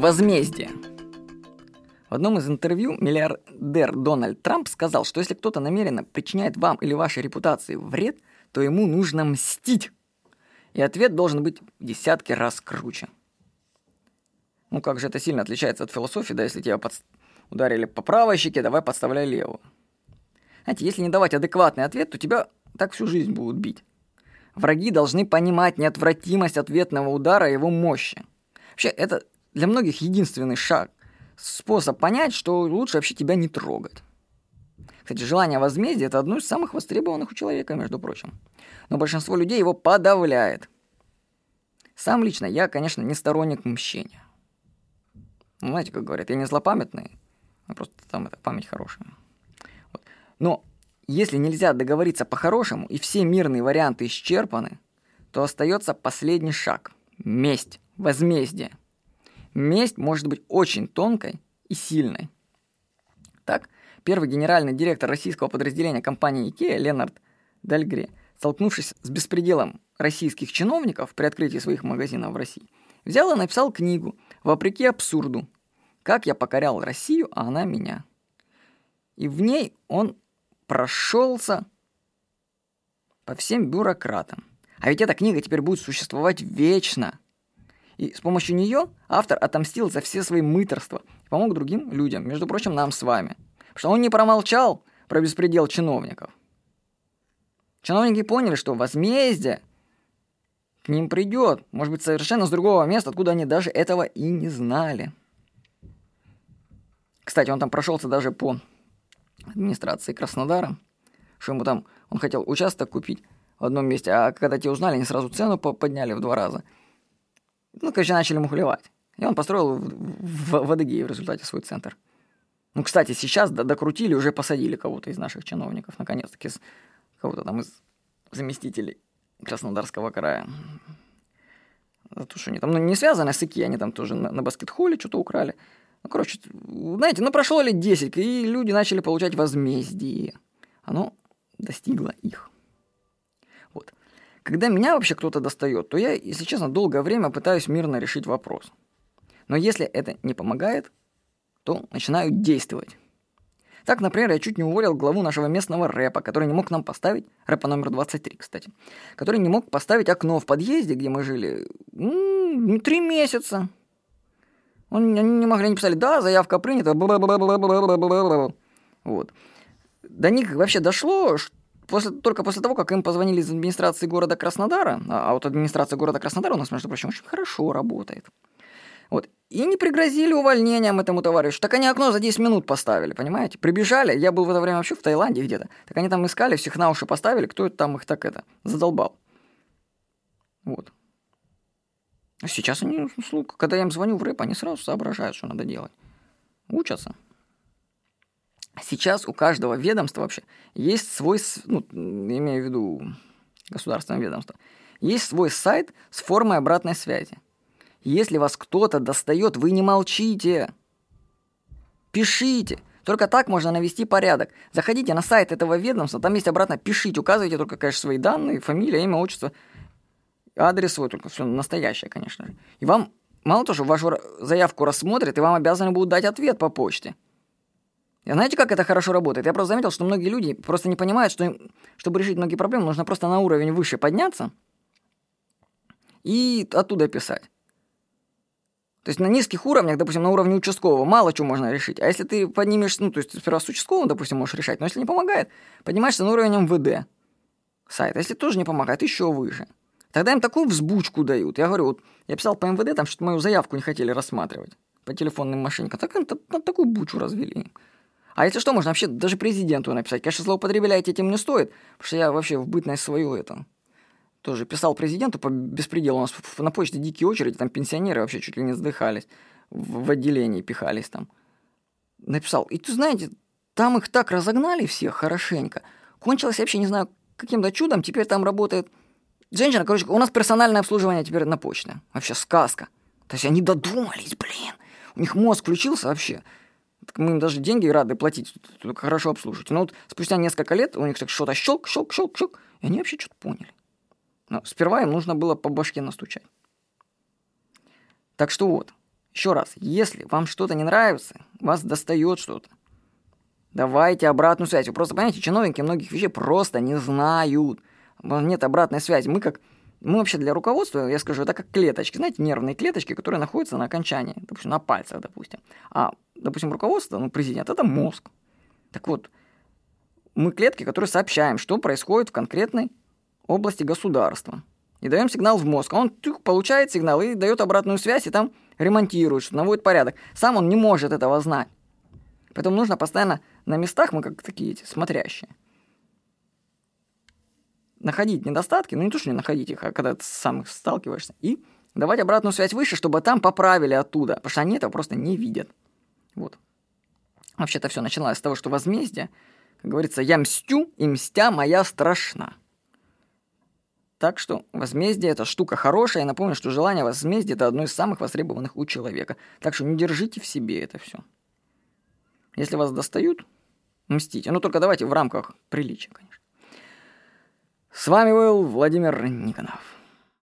Возмездие. В одном из интервью миллиардер Дональд Трамп сказал, что если кто-то намеренно причиняет вам или вашей репутации вред, то ему нужно мстить. И ответ должен быть в десятки раз круче. Ну как же это сильно отличается от философии, да, если тебя под... ударили по правой щеке, давай подставляй левую. Знаете, если не давать адекватный ответ, то тебя так всю жизнь будут бить. Враги должны понимать неотвратимость ответного удара и его мощи. Вообще, это для многих единственный шаг, способ понять, что лучше вообще тебя не трогать. Кстати, желание возмездия – это одно из самых востребованных у человека, между прочим. Но большинство людей его подавляет. Сам лично я, конечно, не сторонник мщения. Ну, знаете, как говорят, я не злопамятный, а просто там это память хорошая. Вот. Но если нельзя договориться по-хорошему и все мирные варианты исчерпаны, то остается последний шаг – месть, возмездие. Месть может быть очень тонкой и сильной. Так, первый генеральный директор российского подразделения компании IKEA Ленард Дальгре, столкнувшись с беспределом российских чиновников при открытии своих магазинов в России, взял и написал книгу «Вопреки абсурду. Как я покорял Россию, а она меня». И в ней он прошелся по всем бюрократам. А ведь эта книга теперь будет существовать вечно. И с помощью нее автор отомстил за все свои мыторства и помог другим людям, между прочим, нам с вами. Потому что он не промолчал про беспредел чиновников. Чиновники поняли, что возмездие к ним придет, может быть, совершенно с другого места, откуда они даже этого и не знали. Кстати, он там прошелся даже по администрации Краснодара, что ему там, он хотел участок купить в одном месте, а когда те узнали, они сразу цену подняли в два раза. Ну, короче, начали мухлевать. И он построил в, в, в Адыгее в результате свой центр. Ну, кстати, сейчас докрутили, уже посадили кого-то из наших чиновников, наконец-таки, кого-то там из заместителей Краснодарского края. За то, что они там, ну, не связаны с ИКИ, они там тоже на, на баскет-холле что-то украли. Ну, короче, знаете, ну прошло лет 10, и люди начали получать возмездие. Оно достигло их. Когда меня вообще кто-то достает, то я, если честно, долгое время пытаюсь мирно решить вопрос. Но если это не помогает, то начинаю действовать. Так, например, я чуть не уволил главу нашего местного рэпа, который не мог нам поставить, рэпа номер 23, кстати, который не мог поставить окно в подъезде, где мы жили, м-м, три месяца. Он, они не могли, они писали, да, заявка принята, вот. До них вообще дошло, после, только после того, как им позвонили из администрации города Краснодара, а, а вот администрация города Краснодара у нас, между прочим, очень хорошо работает. Вот. И не пригрозили увольнением этому товарищу. Так они окно за 10 минут поставили, понимаете? Прибежали, я был в это время вообще в Таиланде где-то. Так они там искали, всех на уши поставили, кто это там их так это задолбал. Вот. А сейчас они, ну, когда я им звоню в рэп, они сразу соображают, что надо делать. Учатся. Сейчас у каждого ведомства вообще есть свой, ну, имею в виду государственное ведомство, есть свой сайт с формой обратной связи. Если вас кто-то достает, вы не молчите. Пишите. Только так можно навести порядок. Заходите на сайт этого ведомства, там есть обратно пишите, указывайте только, конечно, свои данные, фамилия, имя, отчество, адрес свой, только все настоящее, конечно же. И вам мало того, что вашу заявку рассмотрят, и вам обязаны будут дать ответ по почте. И знаете, как это хорошо работает? Я просто заметил, что многие люди просто не понимают, что им, чтобы решить многие проблемы, нужно просто на уровень выше подняться и оттуда писать. То есть на низких уровнях, допустим, на уровне участкового, мало чего можно решить. А если ты поднимешься, ну, то есть сперва с участковым, допустим, можешь решать, но если не помогает, поднимаешься на уровень МВД сайта. Если тоже не помогает, еще выше. Тогда им такую взбучку дают. Я говорю, вот я писал по МВД, там что мою заявку не хотели рассматривать по телефонным мошенникам. Так им такую бучу развели. А если что, можно вообще даже президенту написать. Конечно, злоупотреблять этим не стоит, потому что я вообще в бытность свою это тоже писал президенту по беспределу. У нас на почте дикие очереди, там пенсионеры вообще чуть ли не сдыхались, в, в отделении пихались там. Написал. И ты знаете, там их так разогнали всех хорошенько. Кончилось вообще, не знаю, каким-то чудом. Теперь там работает женщина, короче, у нас персональное обслуживание теперь на почте. Вообще сказка. То есть они додумались, блин. У них мозг включился вообще. Так мы им даже деньги рады платить, хорошо обслуживать. Но вот спустя несколько лет у них так что-то щелк, щелк, щелк, щелк, и они вообще что-то поняли. Но сперва им нужно было по башке настучать. Так что вот, Еще раз, если вам что-то не нравится, вас достает что-то, давайте обратную связь. Вы просто понимаете, чиновники многих вещей просто не знают. Нет обратной связи. Мы как мы вообще для руководства, я скажу, это как клеточки, знаете, нервные клеточки, которые находятся на окончании, допустим, на пальцах, допустим. А, допустим, руководство, ну, президент, это мозг. Так вот, мы клетки, которые сообщаем, что происходит в конкретной области государства. И даем сигнал в мозг. Он тюх, получает сигнал и дает обратную связь, и там ремонтирует, что наводит порядок. Сам он не может этого знать. Поэтому нужно постоянно на местах, мы как такие эти смотрящие, находить недостатки, ну не то, что не находить их, а когда ты сам их сталкиваешься, и давать обратную связь выше, чтобы там поправили оттуда, потому что они этого просто не видят. Вот. Вообще-то все начиналось с того, что возмездие, как говорится, я мстю, и мстя моя страшна. Так что возмездие – это штука хорошая. Я напомню, что желание возмездия – это одно из самых востребованных у человека. Так что не держите в себе это все. Если вас достают, мстите. Ну, только давайте в рамках приличия, конечно. С вами был Владимир Никонов.